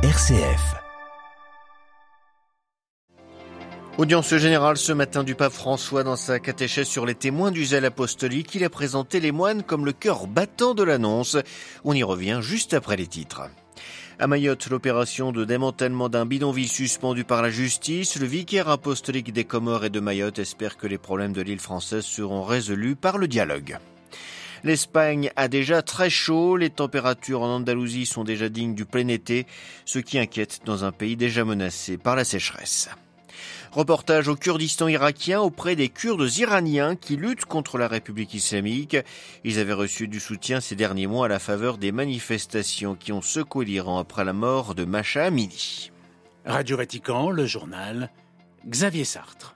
RCF. Audience générale ce matin du pape François dans sa catéchèse sur les témoins du zèle apostolique. Il a présenté les moines comme le cœur battant de l'annonce. On y revient juste après les titres. À Mayotte, l'opération de démantèlement d'un bidonville suspendu par la justice, le vicaire apostolique des Comores et de Mayotte espère que les problèmes de l'île française seront résolus par le dialogue. L'Espagne a déjà très chaud, les températures en Andalousie sont déjà dignes du plein été, ce qui inquiète dans un pays déjà menacé par la sécheresse. Reportage au Kurdistan irakien auprès des Kurdes iraniens qui luttent contre la République islamique. Ils avaient reçu du soutien ces derniers mois à la faveur des manifestations qui ont secoué l'Iran après la mort de Masha Amini. Radio Vatican, le journal, Xavier Sartre.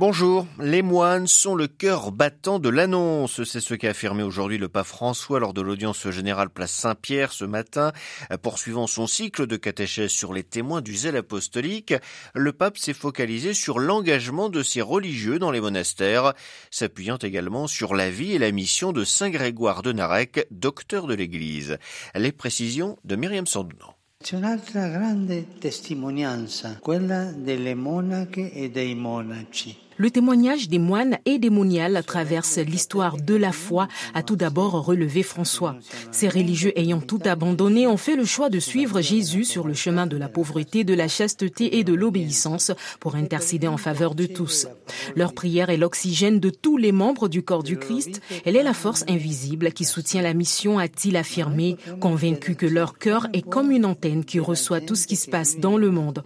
Bonjour, les moines sont le cœur battant de l'annonce. C'est ce qu'a affirmé aujourd'hui le pape François lors de l'audience générale place Saint-Pierre ce matin. Poursuivant son cycle de catéchèse sur les témoins du zèle apostolique, le pape s'est focalisé sur l'engagement de ses religieux dans les monastères, s'appuyant également sur la vie et la mission de Saint Grégoire de Narek, docteur de l'Église. Les précisions de Myriam Sandounan. C'è un'altra grande testimonianza, quella delle monache e dei monaci. Le témoignage des moines et des moniales traverse l'histoire de la foi, a tout d'abord relevé François. Ces religieux ayant tout abandonné ont fait le choix de suivre Jésus sur le chemin de la pauvreté, de la chasteté et de l'obéissance pour intercéder en faveur de tous. Leur prière est l'oxygène de tous les membres du corps du Christ. Elle est la force invisible qui soutient la mission, a-t-il affirmé, convaincu que leur cœur est comme une antenne qui reçoit tout ce qui se passe dans le monde.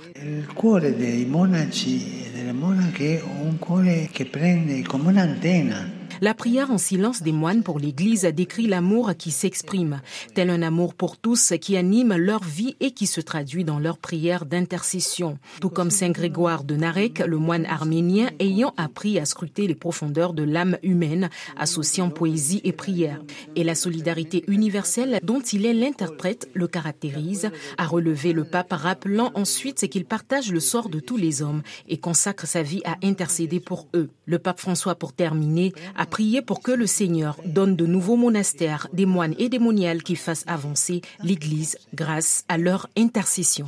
Il cuore dei monaci e delle monache è un cuore che prende come un'antenna. La prière en silence des moines pour l'Église décrit l'amour qui s'exprime, tel un amour pour tous qui anime leur vie et qui se traduit dans leur prière d'intercession. Tout comme Saint Grégoire de Narek, le moine arménien ayant appris à scruter les profondeurs de l'âme humaine, associant poésie et prière. Et la solidarité universelle dont il est l'interprète le caractérise, a relevé le pape rappelant ensuite qu'il partage le sort de tous les hommes et consacre sa vie à intercéder pour eux. Le pape François, pour terminer, prié pour que le Seigneur donne de nouveaux monastères, des moines et des moniales qui fassent avancer l'Église grâce à leur intercession.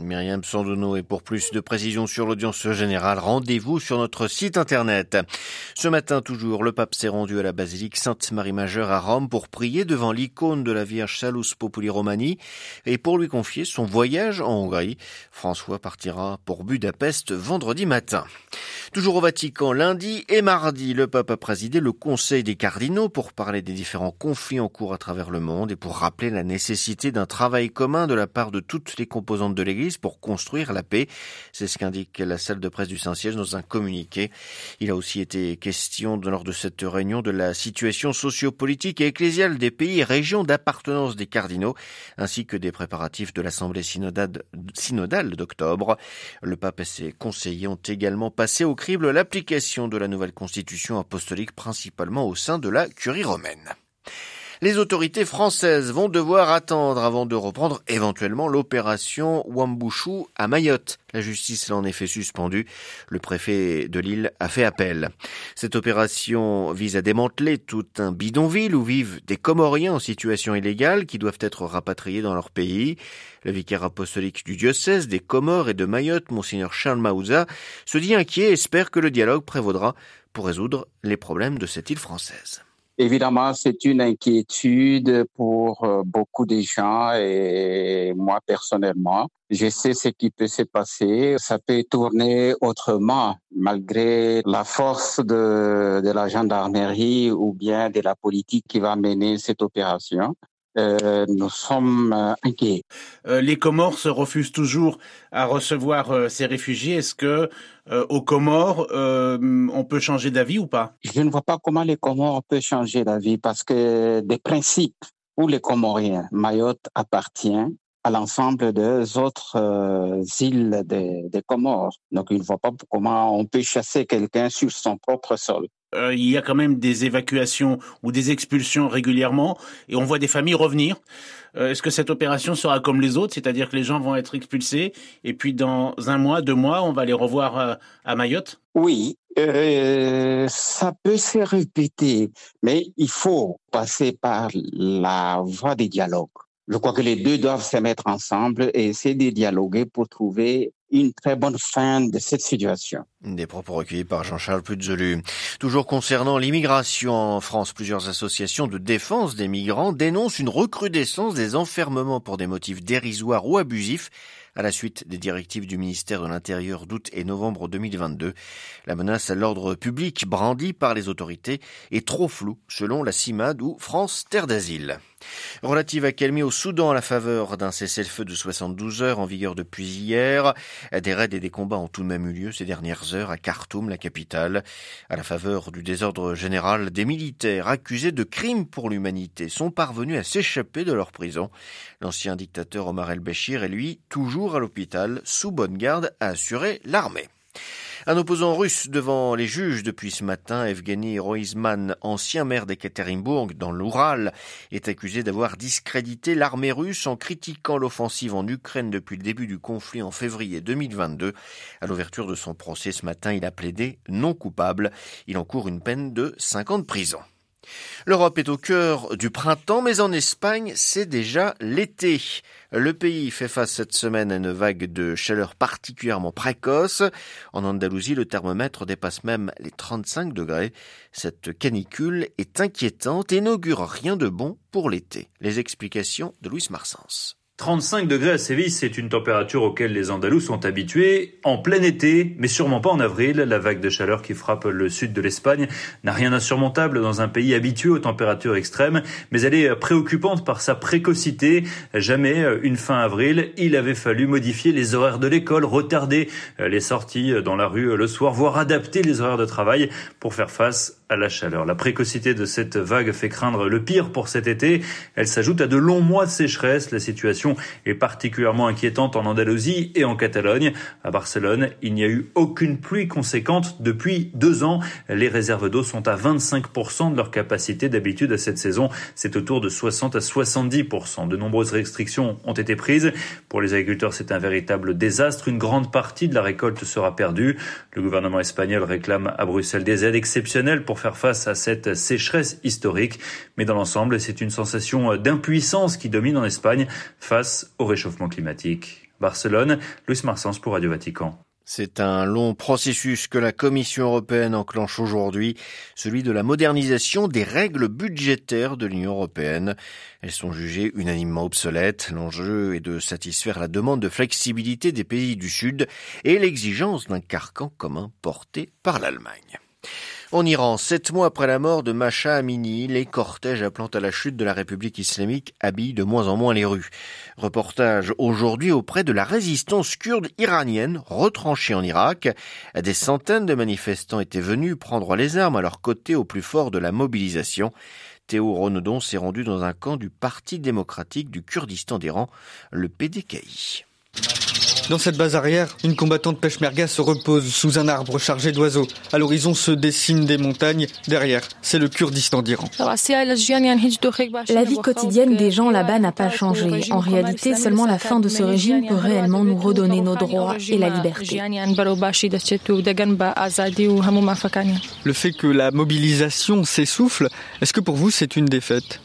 Myriam Sandono et pour plus de précisions sur l'audience générale, rendez-vous sur notre site internet. Ce matin toujours, le pape s'est rendu à la basilique Sainte-Marie-Majeure à Rome pour prier devant l'icône de la Vierge Salus Populi Romani et pour lui confier son voyage en Hongrie. François partira pour Budapest vendredi matin. Toujours au Vatican, lundi et mardi, le pape a présidé le Conseil des cardinaux pour parler des différents conflits en cours à travers le monde et pour rappeler la nécessité d'un travail commun de la part de toutes les composantes de l'Église pour construire la paix. C'est ce qu'indique la salle de presse du Saint-Siège dans un communiqué. Il a aussi été question lors de cette réunion de la situation sociopolitique et ecclésiale des pays et régions d'appartenance des cardinaux, ainsi que des préparatifs de l'Assemblée synodale d'octobre. Le pape et ses conseillers ont également passé au crible l'application de la nouvelle constitution apostolique, principalement au sein de la curie romaine. Les autorités françaises vont devoir attendre avant de reprendre éventuellement l'opération Wambushu à Mayotte. La justice l'a en effet suspendue. Le préfet de l'île a fait appel. Cette opération vise à démanteler tout un bidonville où vivent des Comoriens en situation illégale qui doivent être rapatriés dans leur pays. Le vicaire apostolique du diocèse des Comores et de Mayotte, Monseigneur Charles Maouza, se dit inquiet et espère que le dialogue prévaudra pour résoudre les problèmes de cette île française. Évidemment, c'est une inquiétude pour beaucoup de gens et moi personnellement. Je sais ce qui peut se passer. Ça peut tourner autrement malgré la force de, de la gendarmerie ou bien de la politique qui va mener cette opération. Euh, nous sommes euh, inquiets. Euh, les Comores se refusent toujours à recevoir ces réfugiés. Est-ce que aux Comores, on peut changer d'avis ou pas? Je ne vois pas comment les Comores peuvent changer d'avis parce que des principes pour les Comoriens, Mayotte appartient à l'ensemble des autres îles des, des Comores. Donc, il ne voit pas comment on peut chasser quelqu'un sur son propre sol. Euh, il y a quand même des évacuations ou des expulsions régulièrement et on voit des familles revenir. Euh, est-ce que cette opération sera comme les autres, c'est-à-dire que les gens vont être expulsés et puis dans un mois, deux mois, on va les revoir euh, à Mayotte? Oui, euh, ça peut se répéter, mais il faut passer par la voie des dialogues. Je crois que les deux doivent se mettre ensemble et essayer de dialoguer pour trouver une très bonne fin de cette situation. Des propos recueillis par Jean-Charles Puzolu. Toujours concernant l'immigration en France, plusieurs associations de défense des migrants dénoncent une recrudescence des enfermements pour des motifs dérisoires ou abusifs à la suite des directives du ministère de l'Intérieur d'août et novembre 2022. La menace à l'ordre public brandie par les autorités est trop floue, selon la CIMAD ou France Terre d'Asile. Relative accalmie au Soudan à la faveur d'un cessez-le-feu de 72 heures en vigueur depuis hier. Des raids et des combats ont tout de même eu lieu ces dernières heures à Khartoum, la capitale. À la faveur du désordre général, des militaires accusés de crimes pour l'humanité sont parvenus à s'échapper de leur prison. L'ancien dictateur Omar el-Béchir est lui toujours à l'hôpital, sous bonne garde, a assuré l'armée. Un opposant russe devant les juges depuis ce matin, Evgeny Roizman, ancien maire d'Ekaterinbourg dans l'Oural, est accusé d'avoir discrédité l'armée russe en critiquant l'offensive en Ukraine depuis le début du conflit en février 2022. À l'ouverture de son procès ce matin, il a plaidé non coupable. Il encourt une peine de 5 ans prison. L'Europe est au cœur du printemps, mais en Espagne, c'est déjà l'été. Le pays fait face cette semaine à une vague de chaleur particulièrement précoce. En Andalousie, le thermomètre dépasse même les 35 degrés. Cette canicule est inquiétante et n'augure rien de bon pour l'été. Les explications de Louis Marsens. 35 degrés à Séville, c'est une température auquel les Andalous sont habitués en plein été, mais sûrement pas en avril. La vague de chaleur qui frappe le sud de l'Espagne n'a rien d'insurmontable dans un pays habitué aux températures extrêmes, mais elle est préoccupante par sa précocité. Jamais une fin avril, il avait fallu modifier les horaires de l'école, retarder les sorties dans la rue le soir, voire adapter les horaires de travail pour faire face à la chaleur. La précocité de cette vague fait craindre le pire pour cet été. Elle s'ajoute à de longs mois de sécheresse. La situation est particulièrement inquiétante en Andalousie et en Catalogne. À Barcelone, il n'y a eu aucune pluie conséquente depuis deux ans. Les réserves d'eau sont à 25% de leur capacité d'habitude à cette saison. C'est autour de 60 à 70%. De nombreuses restrictions ont été prises. Pour les agriculteurs, c'est un véritable désastre. Une grande partie de la récolte sera perdue. Le gouvernement espagnol réclame à Bruxelles des aides exceptionnelles pour faire face à cette sécheresse historique. Mais dans l'ensemble, c'est une sensation d'impuissance qui domine en Espagne face au réchauffement climatique. Barcelone, Luis Marsens pour Radio Vatican. C'est un long processus que la Commission européenne enclenche aujourd'hui, celui de la modernisation des règles budgétaires de l'Union européenne. Elles sont jugées unanimement obsolètes. L'enjeu est de satisfaire la demande de flexibilité des pays du Sud et l'exigence d'un carcan commun porté par l'Allemagne. En Iran, sept mois après la mort de Masha Amini, les cortèges appelant à la chute de la République islamique habillent de moins en moins les rues. Reportage aujourd'hui auprès de la résistance kurde iranienne retranchée en Irak. Des centaines de manifestants étaient venus prendre les armes à leur côté au plus fort de la mobilisation. Théo Ronodon s'est rendu dans un camp du Parti démocratique du Kurdistan d'Iran, le PDKI. Dans cette base arrière, une combattante peshmerga se repose sous un arbre chargé d'oiseaux. À l'horizon se dessinent des montagnes. Derrière, c'est le Kurdistan d'Iran. La vie quotidienne des gens là-bas n'a pas changé. En réalité, seulement la fin de ce régime peut réellement nous redonner nos droits et la liberté. Le fait que la mobilisation s'essouffle, est-ce que pour vous c'est une défaite?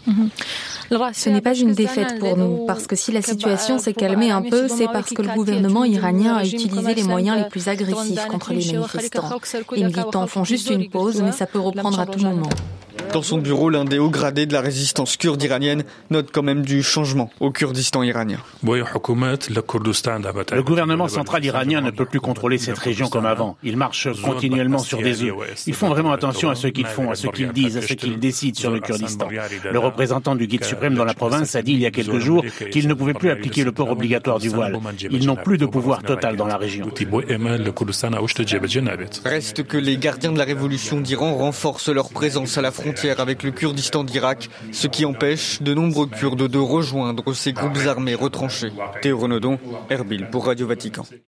Ce n'est pas une défaite pour nous, parce que si la situation s'est calmée un peu, c'est parce que le gouvernement iranien a utilisé les moyens les plus agressifs contre les manifestants. Les militants font juste une pause, mais ça peut reprendre à tout moment. Dans son bureau, l'un des hauts gradés de la résistance kurde iranienne note quand même du changement au Kurdistan iranien. Le gouvernement central iranien ne peut plus contrôler cette région comme avant. Ils marchent continuellement sur des œufs. Ils font vraiment attention à ce qu'ils font, à ce qu'ils disent, à ce qu'ils décident sur le Kurdistan. Le représentant du guide suprême dans la province a dit il y a quelques jours qu'ils ne pouvaient plus appliquer le port obligatoire du voile. Ils n'ont plus de pouvoir total dans la région. Reste que les gardiens de la révolution d'Iran renforcent leur présence à la frontière avec le Kurdistan d'Irak, ce qui empêche de nombreux Kurdes de rejoindre ces groupes armés retranchés. Théo Renaudon, Erbil pour Radio Vatican.